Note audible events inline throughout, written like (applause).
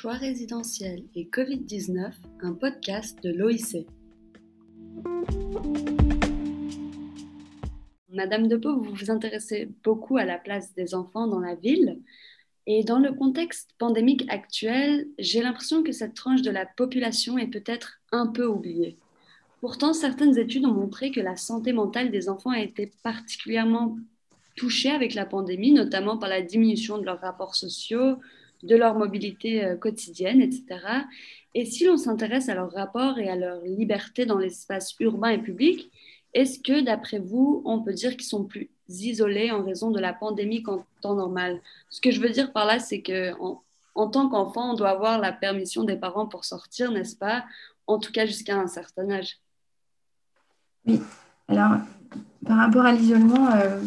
Choix résidentiel et Covid-19, un podcast de l'OIC. Madame Depot, vous vous intéressez beaucoup à la place des enfants dans la ville. Et dans le contexte pandémique actuel, j'ai l'impression que cette tranche de la population est peut-être un peu oubliée. Pourtant, certaines études ont montré que la santé mentale des enfants a été particulièrement touchée avec la pandémie, notamment par la diminution de leurs rapports sociaux, de leur mobilité euh, quotidienne, etc. Et si l'on s'intéresse à leur rapport et à leur liberté dans l'espace urbain et public, est-ce que, d'après vous, on peut dire qu'ils sont plus isolés en raison de la pandémie qu'en temps normal? Ce que je veux dire par là, c'est que en, tant qu'enfant, on doit avoir la permission des parents pour sortir, n'est-ce pas? En tout cas, jusqu'à un certain âge. Oui. Alors, par rapport à l'isolement, euh,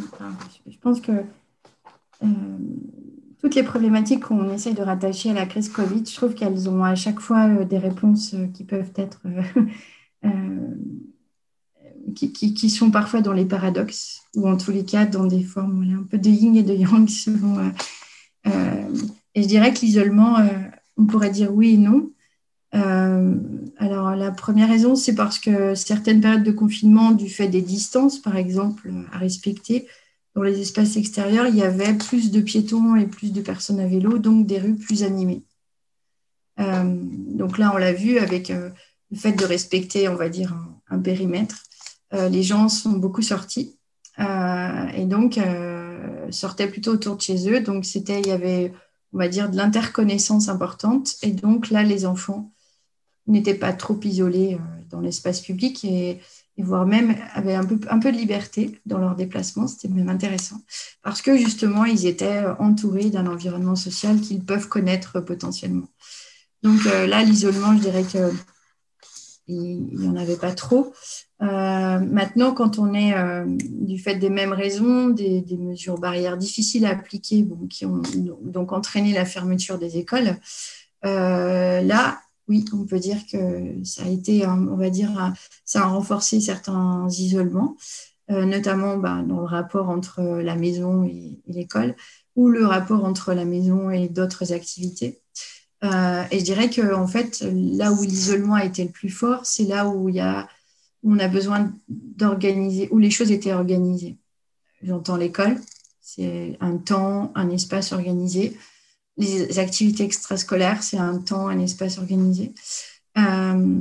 je pense que euh, toutes les problématiques qu'on essaye de rattacher à la crise Covid, je trouve qu'elles ont à chaque fois euh, des réponses euh, qui peuvent être, euh, (laughs) qui, sont parfois dans les paradoxes, ou en tous les cas dans des formes un peu de yin et de yang (laughs) et je dirais que l'isolement, on pourrait dire oui et non. alors la première raison, c'est parce que certaines périodes de confinement, du fait des distances, par exemple, à respecter, dans les espaces extérieurs, il y avait plus de piétons et plus de personnes à vélo, donc des rues plus animées. Euh, donc là, on l'a vu avec euh, le fait de respecter, on va dire, un, périmètre. Euh, les gens sont beaucoup sortis et donc sortaient plutôt autour de chez eux. Donc c'était, il y avait, on va dire, de l'interconnaissance importante. Et donc là, les enfants n'étaient pas trop isolés dans l'espace public et et voire même avaient un peu, un peu de liberté dans leurs déplacements. C'était même intéressant parce que justement, ils étaient entourés d'un environnement social qu'ils peuvent connaître potentiellement. Donc euh, là, l'isolement, je dirais que il n'y en avait pas trop. Euh, maintenant, quand on est euh, du fait des mêmes raisons, des, mesures barrières difficiles à appliquer, qui ont donc entraîné la fermeture des écoles, là, oui, on peut dire que ça a été, on va dire, ça a renforcé certains isolements, euh, notamment bah, dans le rapport entre la maison et, l'école, ou le rapport entre la maison et d'autres activités. Euh, et je dirais que en fait, là où l'isolement a été le plus fort, c'est là où y a, où on a besoin d'organiser, où les choses étaient organisées. J'entends l'école, c'est un temps, un espace organisé les activités extrascolaires, c'est un temps, un espace organisé. Euh,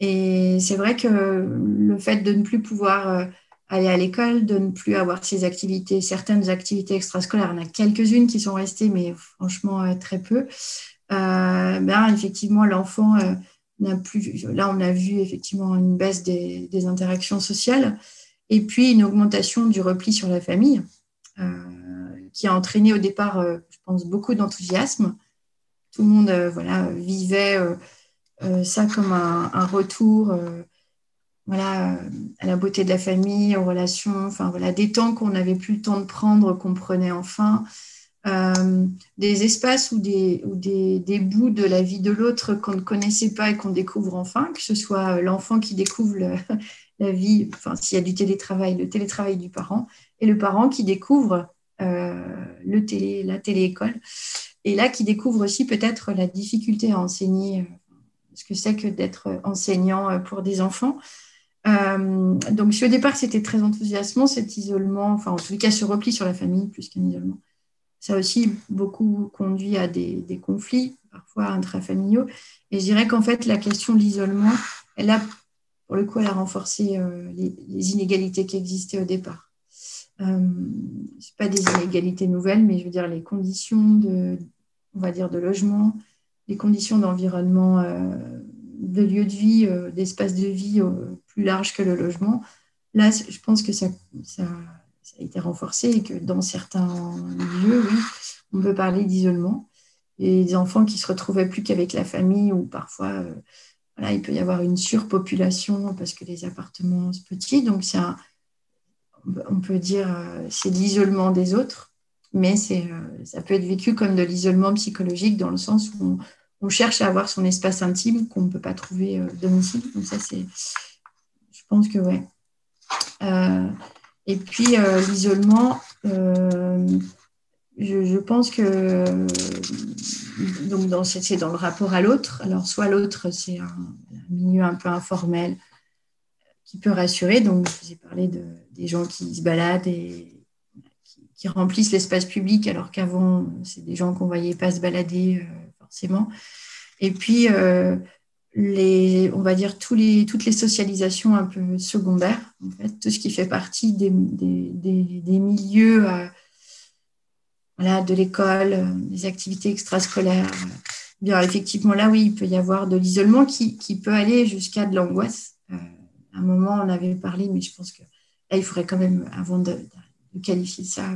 et c'est vrai que le fait de ne plus pouvoir euh, aller à l'école, de ne plus avoir ces activités, certaines activités extrascolaires, en a quelques-unes qui sont restées, mais franchement euh, très peu. ben, effectivement, l'enfant n'a plus. Là, on a vu effectivement une baisse des, interactions sociales et puis une augmentation du repli sur la famille qui a entraîné au départ, euh, je pense, beaucoup d'enthousiasme. Tout le monde euh, voilà, vivait euh, ça comme un, retour voilà, à la beauté de la famille, aux relations, enfin voilà, des temps qu'on n'avait plus le temps de prendre, qu'on prenait enfin. des espaces ou, des, ou des, des, bouts de la vie de l'autre qu'on ne connaissait pas et qu'on découvre enfin, que ce soit l'enfant qui découvre (laughs) la vie, enfin s'il y a du télétravail, le télétravail du parent, et le parent qui découvre le télé, la télé-école, et là qui découvre aussi peut-être la difficulté à enseigner, euh, ce que c'est que d'être enseignant euh, pour des enfants. donc, si au départ c'était très enthousiasmant, cet isolement, enfin en tout cas ce repli sur la famille plus qu'un isolement, ça aussi beaucoup conduit à des, conflits, parfois intrafamiliaux. Et je dirais qu'en fait, la question de l'isolement, elle a, pour le coup, elle a renforcé les, inégalités qui existaient au départ euh, c'est pas des inégalités nouvelles, mais je veux dire les conditions de, on va dire, de logement, les conditions d'environnement, euh, de lieu de vie, euh, d'espace de vie euh, plus large que le logement. Là, je pense que ça, ça, a été renforcé et que dans certains lieux, oui, on peut parler d'isolement. Et des enfants qui se retrouvaient plus qu'avec la famille ou parfois, voilà, il peut y avoir une surpopulation parce que les appartements sont petits. Donc, c'est un, on peut dire, euh, c'est l'isolement des autres, mais euh, ça peut être vécu comme de l'isolement psychologique dans le sens où on, cherche à avoir son espace intime qu'on ne peut pas trouver euh, domicile. Donc ça, c'est, je pense que ouais. et puis l'isolement, je, pense que donc c'est dans le rapport à l'autre. Alors soit l'autre c'est un, milieu un peu informel qui peut rassurer. Donc je vous ai parlé de, des gens qui se baladent et qui, remplissent l'espace public alors qu'avant c'est des gens qu'on voyait pas se balader forcément. Et puis les, on va dire tous les, toutes les socialisations un peu secondaires, en fait, tout ce qui fait partie des, des, milieux euh, voilà, de l'école, euh, des activités extrascolaires. Bien, effectivement, là, oui, il peut y avoir de l'isolement qui, qui, peut aller jusqu'à de l'angoisse. Euh, un moment, on avait parlé, mais je pense que là, il faudrait quand même, avant de, qualifier ça,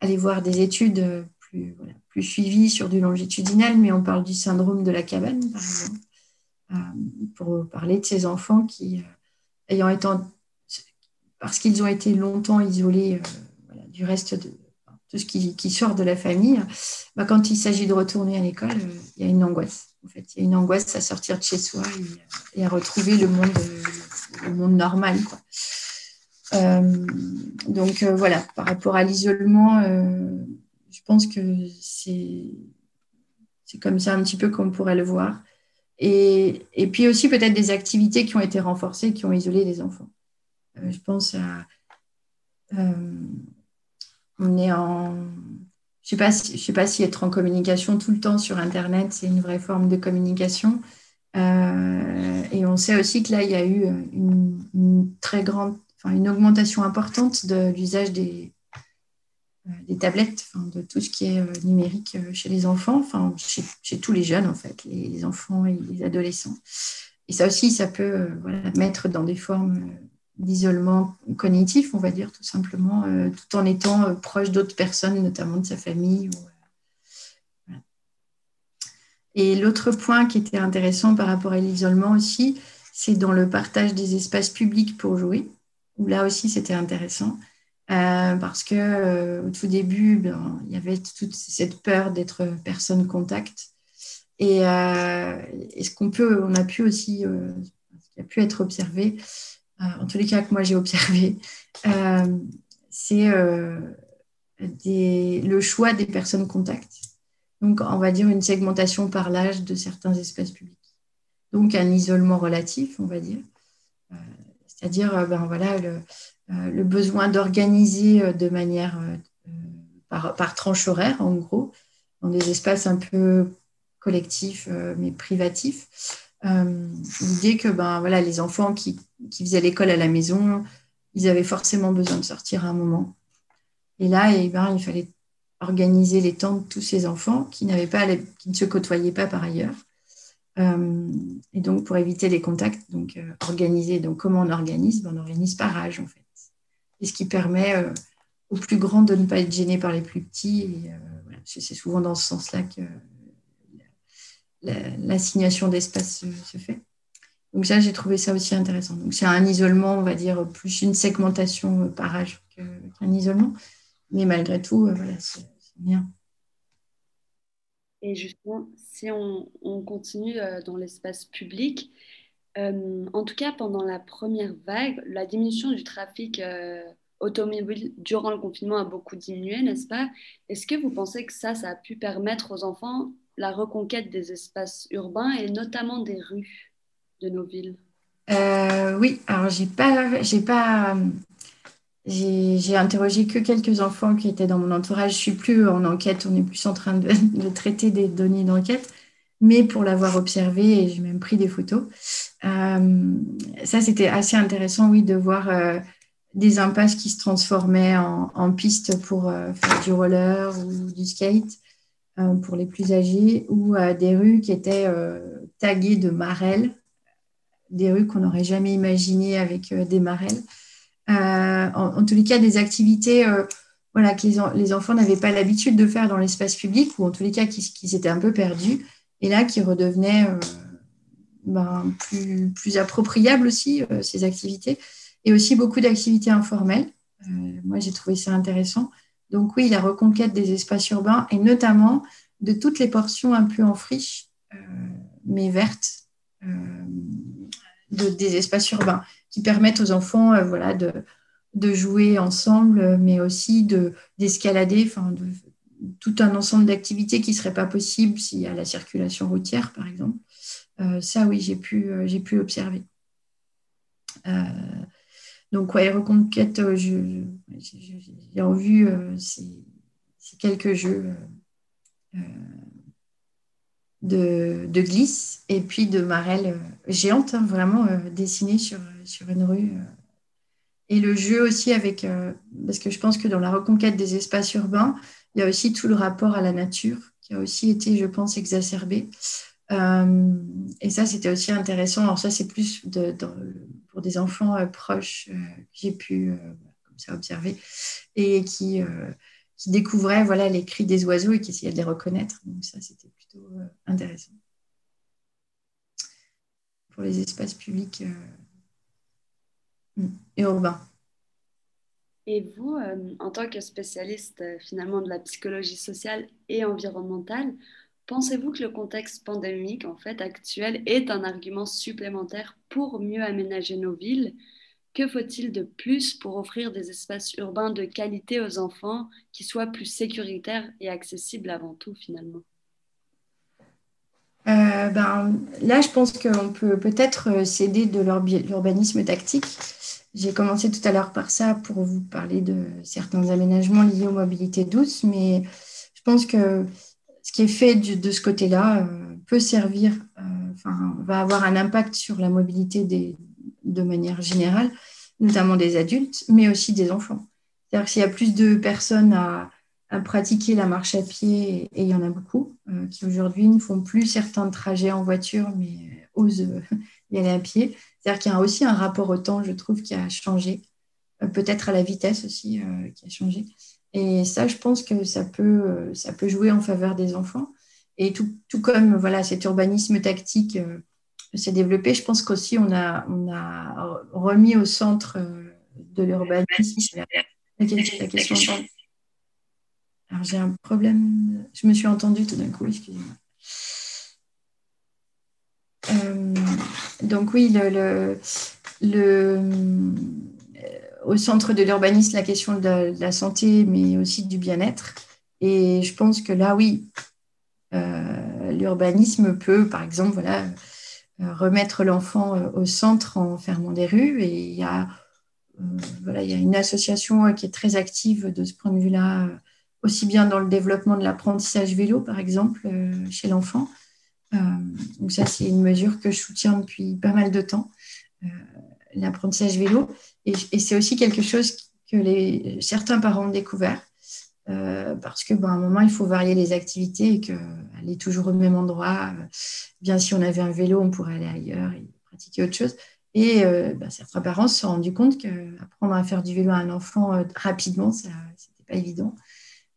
aller voir des études plus, voilà, plus suivies sur du longitudinal, mais on parle du syndrome de la cabane, par exemple euh, pour parler de ces enfants qui, euh, ayant été, parce qu'ils ont été longtemps isolés euh, du reste de tout ce qui, sort de la famille, bah, quand il s'agit de retourner à l'école, il y a une angoisse. En fait, il y a une angoisse à sortir de chez soi et, à retrouver le monde, le monde normal. donc voilà, par rapport à l'isolement, je pense que c'est comme ça un petit peu qu'on pourrait le voir. Et, et puis aussi peut-être des activités qui ont été renforcées, qui ont isolé les enfants. Euh, je pense à... Euh, on est en... Je ne sais, pas si, sais pas si être en communication tout le temps sur Internet, c'est une vraie forme de communication. Euh, et on sait aussi que là, il y a eu une, une très grande, enfin, une augmentation importante de l'usage des, euh, tablettes, de tout ce qui est euh, numérique euh, chez les enfants, enfin, chez, tous les jeunes, en fait, les, enfants et les adolescents. Et ça aussi, ça peut mettre dans des formes d'isolement cognitif, on va dire, tout simplement, tout en étant proche d'autres personnes, notamment de sa famille. Et l'autre point qui était intéressant par rapport à l'isolement aussi, c'est dans le partage des espaces publics pour jouer, où là aussi c'était intéressant. Euh, parce que euh, au tout début, ben, il y avait toute cette peur d'être personne contact. Et, euh, ce qu'on peut, on a pu aussi, ce qui a pu être observé, en tous les cas que moi j'ai observé, c'est le choix des personnes contact. Donc, on va dire une segmentation par l'âge de certains espaces publics. Donc, un isolement relatif, on va dire. C'est-à-dire, ben voilà, le, euh, le besoin d'organiser euh, de manière euh, par, par, tranche horaire, en gros, dans des espaces un peu collectifs mais privatifs. L'idée que ben, voilà, les enfants qui, qui faisaient l'école à la maison, ils avaient forcément besoin de sortir à un moment. Et là, eh ben, il fallait organiser les temps de tous ces enfants qui, n'avaient pas, qui ne se côtoyaient pas par ailleurs. et donc, pour éviter les contacts, donc organiser. Donc, comment on organise? Ben, On organise par âge, en fait et ce qui permet euh, aux plus grands de ne pas être gênés par les plus petits. Euh, c'est souvent dans ce sens-là que l'assignation d'espace se, fait. Donc ça, j'ai trouvé ça aussi intéressant. Donc c'est un isolement, on va dire, plus une segmentation par âge qu'un isolement. Mais malgré tout, euh, voilà, bien. Et justement, si on, on continue dans l'espace public, euh, en tout cas, pendant la première vague, la diminution du trafic euh, automobile durant le confinement a beaucoup diminué, n'est-ce pas? Est-ce que vous pensez que ça, ça a pu permettre aux enfants la reconquête des espaces urbains et notamment des rues de nos villes? Euh, Oui, alors j'ai pas, j'ai pas, j'ai interrogé que quelques enfants qui étaient dans mon entourage. Je suis plus en enquête, on est plus en train de, (laughs) traiter des données d'enquête mais pour l'avoir observé, j'ai même pris des photos. Euh, ça, c'était assez intéressant, oui, de voir euh, des impasses qui se transformaient en, en pistes pour euh, faire du roller ou du skate pour les plus âgés, ou des rues qui étaient taguées de marelles, des rues qu'on n'aurait jamais imaginées avec des marelles. En, en, tous les cas, des activités voilà, que les, les enfants n'avaient pas l'habitude de faire dans l'espace public, ou en tous les cas qui, qui s'étaient un peu perdus et là qui redevenait euh, ben, plus, plus appropriable aussi, euh, ces activités, et aussi beaucoup d'activités informelles. Euh, moi, j'ai trouvé ça intéressant. Donc oui, la reconquête des espaces urbains, et notamment de toutes les portions un peu en friche, mais vertes, de, des espaces urbains, qui permettent aux enfants voilà, de, jouer ensemble, mais aussi d'escalader, tout un ensemble d'activités qui ne seraient pas possibles s'il y a la circulation routière, par exemple. ça, oui, j'ai pu, pu observer. donc, ouais, Reconquête, j'ai en vue ces, quelques jeux de, glisse et puis de marelles géantes, hein, vraiment dessinées sur, sur une rue et le jeu aussi avec, euh, parce que je pense que dans la reconquête des espaces urbains, il y a aussi tout le rapport à la nature qui a aussi été, je pense, exacerbé. Euh, et ça, c'était aussi intéressant. Alors ça, c'est plus de, pour des enfants euh, proches que j'ai pu comme ça observer et qui, qui découvraient voilà, les cris des oiseaux et qui essayaient de les reconnaître. Donc ça, c'était plutôt intéressant. Pour les espaces publics et urbain. Et vous, euh, en tant que spécialiste euh, finalement de la psychologie sociale et environnementale, pensez-vous que le contexte pandémique en fait actuel est un argument supplémentaire pour mieux aménager nos villes Que faut-il de plus pour offrir des espaces urbains de qualité aux enfants qui soient plus sécuritaires et accessibles avant tout finalement? Euh, ben, là, je pense qu'on peut peut-être s'aider de l'urbanisme tactique. J'ai commencé tout à l'heure par ça pour vous parler de certains aménagements liés aux mobilités douces, mais je pense que ce qui est fait de ce côté-là euh, peut servir, euh, va avoir un impact sur la mobilité des, de manière générale, notamment des adultes, mais aussi des enfants. C'est-à-dire s'il y a plus de personnes à, pratiquer la marche à pied, et il y en a beaucoup, euh, qui aujourd'hui ne font plus certains trajets en voiture, mais osent (laughs) y aller à pied, c'est-à-dire qu'il y a aussi un rapport au temps, je trouve, qui a changé. Euh, peut-être à la vitesse aussi euh, qui a changé. Et ça, je pense que ça peut, euh, ça peut jouer en faveur des enfants. Et tout, tout comme voilà, cet urbanisme tactique s'est développé, je pense qu'aussi on a, on a remis au centre de l'urbanisme la, question. Alors j'ai un problème, je me suis entendue tout d'un coup, excusez-moi. Euh, donc oui, le, le, euh, au centre de l'urbanisme, la question de la, santé, mais aussi du bien-être. Et je pense que là, oui, euh, l'urbanisme peut, par exemple, voilà, remettre l'enfant au centre en fermant des rues. Et il y a, voilà, il y a une association qui est très active de ce point de vue-là, aussi bien dans le développement de l'apprentissage vélo, par exemple, chez l'enfant, euh, donc ça, c'est une mesure que je soutiens depuis pas mal de temps, euh, l'apprentissage vélo. Et, c'est aussi quelque chose que certains parents ont découvert. Euh, parce que ben, un moment il faut varier les activités et qu'aller toujours au même endroit, bien si on avait un vélo, on pourrait aller ailleurs et pratiquer autre chose. Et ben, certains parents se sont rendus compte qu'apprendre à faire du vélo à un enfant rapidement, ce n'était pas évident.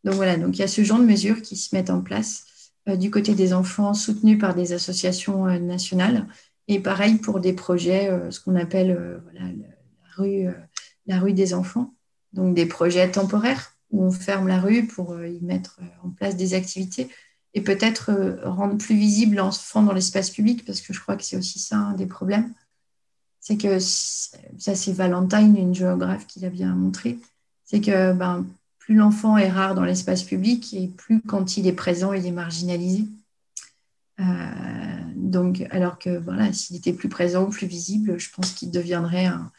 Donc voilà, donc il y a ce genre de mesures qui se mettent en place euh, du côté des enfants soutenus par des associations euh, nationales. Et pareil pour des projets, euh, ce qu'on appelle la, rue, la rue des enfants, donc des projets temporaires où on ferme la rue pour y mettre en place des activités et peut-être rendre plus visible l'enfant dans l'espace public, parce que je crois que c'est aussi ça un des problèmes. C'est que, ça c'est Valentine, une géographe qui l'a bien montré, c'est que ben, plus l'enfant est rare dans l'espace public et plus quand il est présent, il est marginalisé. Euh, donc, alors que voilà, s'il était plus présent, plus visible, je pense qu'il deviendrait un,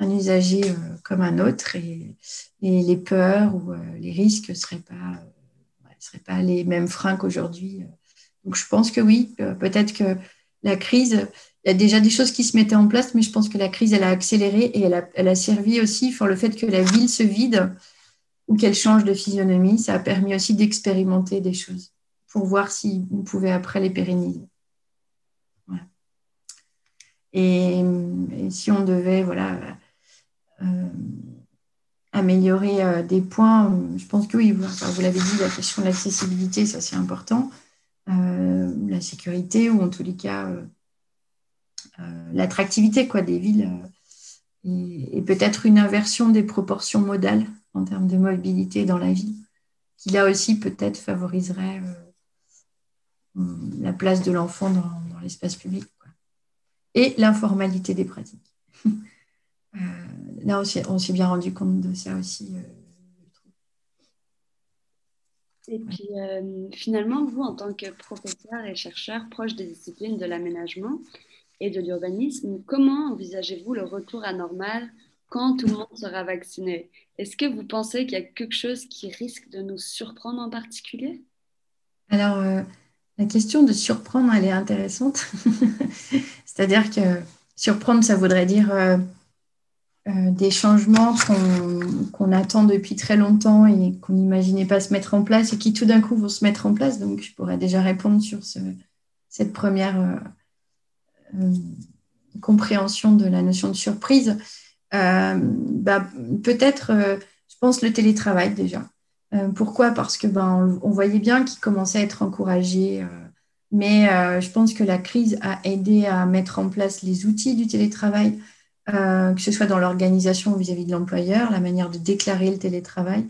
usager euh, comme un autre et, les peurs ou euh, les risques ne seraient pas, seraient pas les mêmes freins qu'aujourd'hui. Donc, je pense que oui, peut-être que la crise, il y a déjà des choses qui se mettaient en place, mais je pense que la crise, elle a accéléré et elle a, elle a servi aussi, pour le fait que la ville se vide ou qu'elle change de physionomie. Ça a permis aussi d'expérimenter des choses pour voir si on pouvait après les pérenniser. Et, si on devait voilà, euh, améliorer euh, des points, je pense que oui, vous, l'avez dit, la question de l'accessibilité, ça c'est important. Euh, la sécurité ou en tous les cas l'attractivité des villes et peut-être une inversion des proportions modales en termes de mobilité dans la vie, qui là aussi peut-être favoriserait euh, la place de l'enfant dans, l'espace public. Et l'informalité des pratiques. (laughs) Euh, là, on s'est bien rendu compte de ça aussi. Euh, Et puis finalement, vous, en tant que professeur et chercheur proche des disciplines de l'aménagement et de l'urbanisme, comment envisagez-vous le retour à normal quand tout le monde sera vacciné? Est-ce que vous pensez qu'il y a quelque chose qui risque de nous surprendre en particulier? Alors, la question de surprendre, elle est intéressante. (laughs) C'est-à-dire que surprendre, ça voudrait dire euh, des changements qu'on attend depuis très longtemps et qu'on n'imaginait pas se mettre en place et qui tout d'un coup vont se mettre en place. Donc, je pourrais déjà répondre sur cette première euh, euh, compréhension de la notion de surprise. Bah, peut-être, je pense, le télétravail déjà. pourquoi? Parce que ben, on, voyait bien qu'il commençait à être encouragé. mais je pense que la crise a aidé à mettre en place les outils du télétravail, euh, que ce soit dans l'organisation vis-à-vis de l'employeur, la manière de déclarer le télétravail,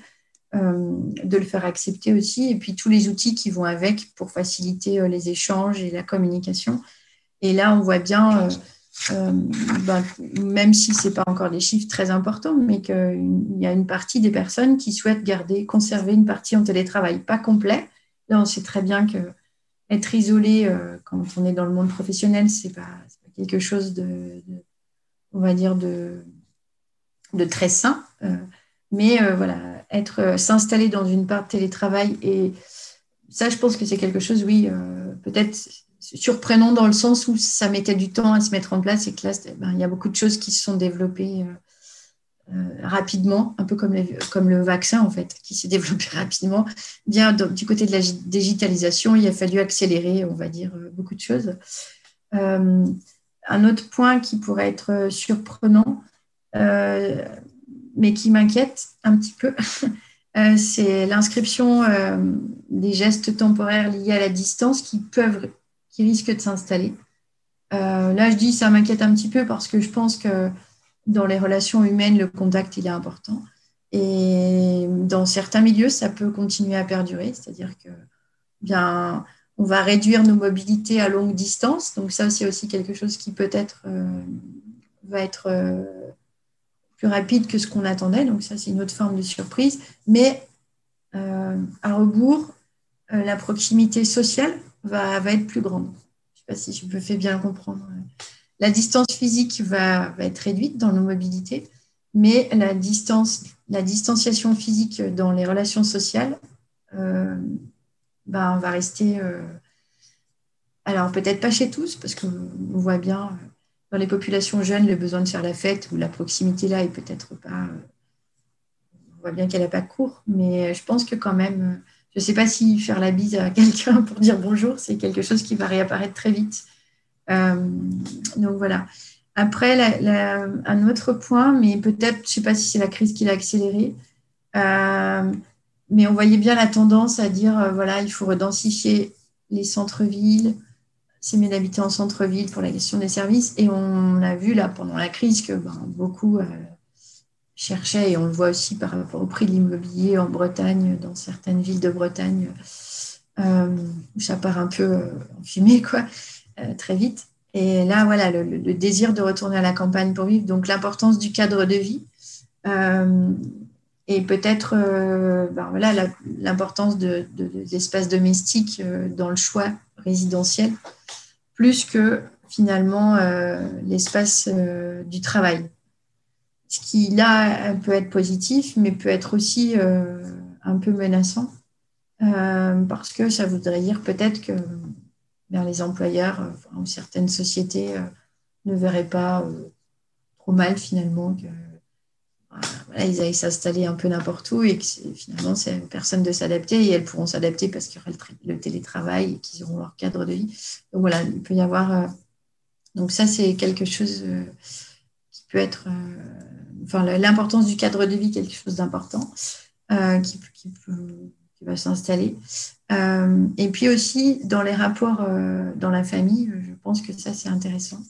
euh, de le faire accepter aussi, et puis tous les outils qui vont avec pour faciliter euh, les échanges et la communication. Et là, on voit bien, ben, même si ce n'est pas encore des chiffres très importants, mais qu'il y a une partie des personnes qui souhaitent garder, conserver une partie en télétravail, pas complet. Là, on sait très bien que être isolé quand on est dans le monde professionnel, ce n'est pas, pas, quelque chose de on va dire, de, de très sain. Euh, mais euh, voilà, être euh, s'installer dans une part de télétravail et ça, je pense que c'est quelque chose, oui, peut-être surprenant dans le sens où ça mettait du temps à se mettre en place et que là, ben, il y a beaucoup de choses qui se sont développées rapidement, un peu comme, comme le vaccin en fait, qui s'est (laughs) développé rapidement. Bien du côté de la digitalisation, il a fallu accélérer, on va dire, beaucoup de choses. Un autre point qui pourrait être euh, surprenant, euh, mais qui m'inquiète un petit peu, (laughs) euh, c'est l'inscription des gestes temporaires liés à la distance qui peuvent, qui risquent de s'installer. là, je dis ça m'inquiète un petit peu parce que je pense que dans les relations humaines, le contact, il est important. Et dans certains milieux, ça peut continuer à perdurer, c'est-à-dire que bien, on va réduire nos mobilités à longue distance. Donc ça, c'est aussi quelque chose qui peut-être euh, va être euh, plus rapide que ce qu'on attendait. Donc ça, c'est une autre forme de surprise. Mais euh, à rebours, la proximité sociale va, être plus grande. Je ne sais pas si je me fais bien comprendre. La distance physique va, va, être réduite dans nos mobilités, mais la, la distanciation physique dans les relations sociales ben, on va rester. Euh, alors, peut-être pas chez tous, parce qu'on voit bien euh, dans les populations jeunes le besoin de faire la fête ou la proximité là est peut-être pas. Euh, on voit bien qu'elle n'a pas cours, mais je pense que quand même, je ne sais pas si faire la bise à (laughs) quelqu'un pour dire bonjour, c'est quelque chose qui va réapparaître très vite. donc voilà. Après, un autre point, mais peut-être, je ne sais pas si c'est la crise qui l'a accéléré, mais on voyait bien la tendance à dire, euh, voilà, il faut redensifier les centres-villes, c'est mieux d'habiter en centre-ville pour la question des services. Et on a vu là pendant la crise que ben, beaucoup euh, cherchaient, et on le voit aussi par rapport au prix de l'immobilier en Bretagne, dans certaines villes de Bretagne, euh, où ça part un peu en fumée, quoi, très vite. Et là, voilà, le, désir de retourner à la campagne pour vivre, donc l'importance du cadre de vie et peut-être euh, ben voilà, l'importance de, des espaces domestiques euh, dans le choix résidentiel, plus que finalement euh, l'espace du travail. Ce qui là peut être positif, mais peut être aussi un peu menaçant, parce que ça voudrait dire peut-être que ben, les employeurs ou certaines sociétés ne verraient pas trop mal finalement que ils allaient s'installer un peu n'importe où et que finalement, c'est personne de s'adapter et elles pourront s'adapter parce qu'il y aura le, télétravail et qu'ils auront leur cadre de vie. Donc voilà, il peut y avoir. Euh, donc ça, c'est quelque chose euh, qui peut être. Euh, enfin, l'importance du cadre de vie, quelque chose d'important qui, va s'installer. et puis aussi, dans les rapports dans la famille, je pense que ça, c'est intéressant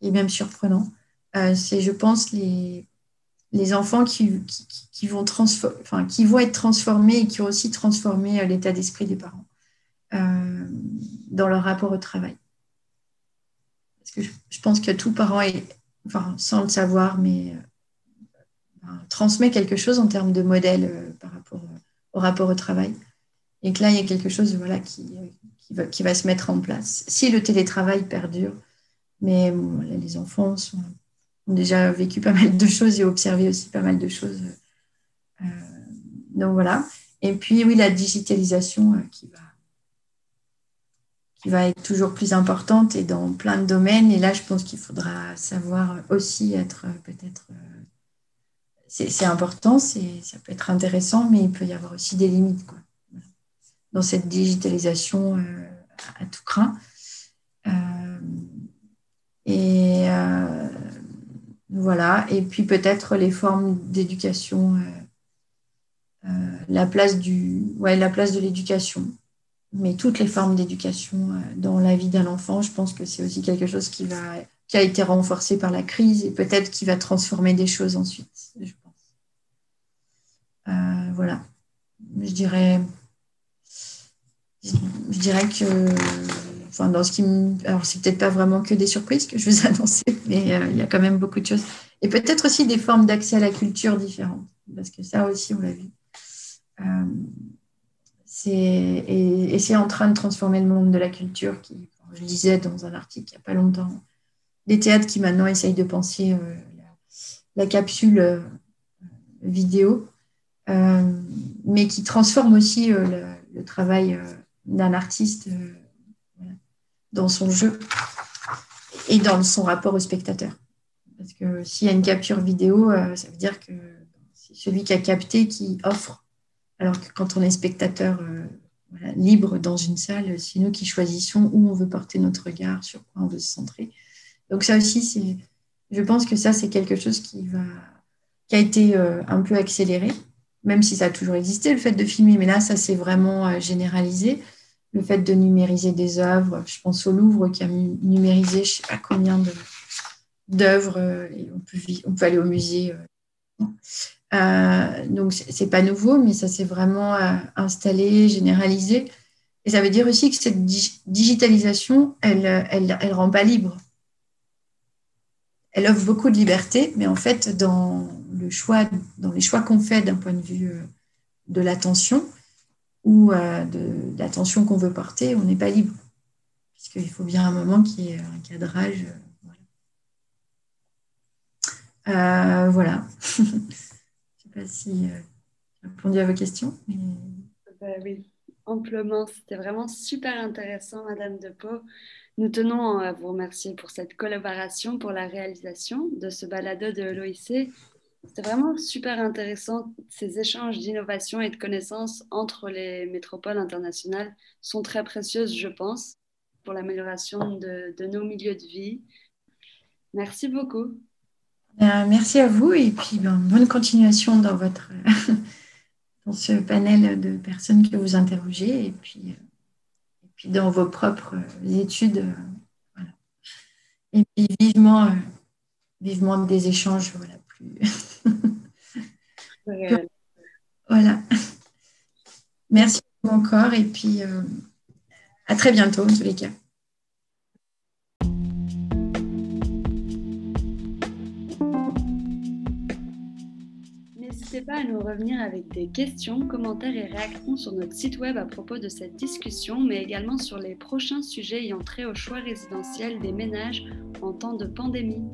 et même surprenant. c'est, je pense, les les enfants qui, vont être transformés et qui ont aussi transformé euh, l'état d'esprit des parents euh, dans leur rapport au travail. Parce que je, pense que tout parent, enfin, sans le savoir, mais euh, transmet quelque chose en termes de modèle par rapport au rapport au travail. et que là, il y a quelque chose qui, va, se mettre en place. Si le télétravail perdure, mais les enfants ont déjà vécu pas mal de choses et observé aussi pas mal de choses. Euh, donc voilà. Et puis, oui, la digitalisation euh, qui va qui va être toujours plus importante et dans plein de domaines. Et là, je pense qu'il faudra savoir aussi être euh, peut-être. c'est important, ça peut être intéressant, mais il peut y avoir aussi des limites quoi, dans cette digitalisation à tout craint. Et voilà. Et puis peut-être les formes d'éducation, euh, euh, la place du, ouais, la place de l'éducation. Mais toutes les formes d'éducation dans la vie d'un enfant, je pense que c'est aussi quelque chose qui va, qui a été renforcé par la crise et peut-être qui va transformer des choses ensuite. Je pense. voilà. Je dirais, je dirais que enfin, dans ce qui Alors, c'est peut-être pas vraiment que des surprises que je vous (laughs) annonce, mais euh, il y a quand même beaucoup de choses. Et peut-être aussi des formes d'accès à la culture différentes, parce que ça aussi, on l'a vu. Euh, et, c'est en train de transformer le monde de la culture, qui, je lisais dans un article il n'y a pas longtemps, des théâtres qui maintenant essayent de penser euh, la, capsule vidéo, mais qui transforment aussi le, travail d'un artiste dans son jeu et dans son rapport au spectateur. Parce que s'il y a une capture vidéo, euh, ça veut dire que c'est celui qui a capté qui offre. Alors que quand on est spectateur euh, libre dans une salle, c'est nous qui choisissons où on veut porter notre regard, sur quoi on veut se centrer. Donc ça aussi, c'est, je pense que ça, c'est quelque chose qui, va, qui a été euh, un peu accéléré, même si ça a toujours existé, le fait de filmer. Mais là, ça s'est vraiment généralisé le fait de numériser des œuvres. Je pense au Louvre qui a numérisé je ne sais pas combien d'œuvres. Euh, on peut, aller au musée. Euh, euh donc, ce n'est pas nouveau, mais ça s'est vraiment euh, installé, généralisé. Et ça veut dire aussi que cette digitalisation, elle elle, elle rend pas libre. Elle offre beaucoup de liberté, mais en fait, dans, le choix, dans les choix qu'on fait d'un point de vue de l'attention, ou euh, de, l'attention qu'on veut porter, on n'est pas libre. Puisqu'il faut bien un moment qui y ait un cadrage. Euh, voilà. (laughs) Je ne sais pas si euh, j'ai répondu à vos questions. Bah oui, amplement. C'était vraiment super intéressant, Madame Depot. Nous tenons à vous remercier pour cette collaboration, pour la réalisation de ce balado de l'OIC c'était vraiment super intéressant. Ces échanges d'innovation et de connaissances entre les métropoles internationales sont très précieuses, je pense, pour l'amélioration de, nos milieux de vie. Merci beaucoup. Euh, merci à vous et puis ben, bonne continuation dans votre (laughs) dans ce panel de personnes que vous interrogez et puis, euh, puis dans vos propres études. Euh, et puis vivement, vivement des échanges (laughs) voilà. Merci encore et puis euh, à très bientôt en tous les cas. N'hésitez pas à nous revenir avec des questions, commentaires et réactions sur notre site web à propos de cette discussion, mais également sur les prochains sujets ayant trait au choix résidentiel des ménages en temps de pandémie.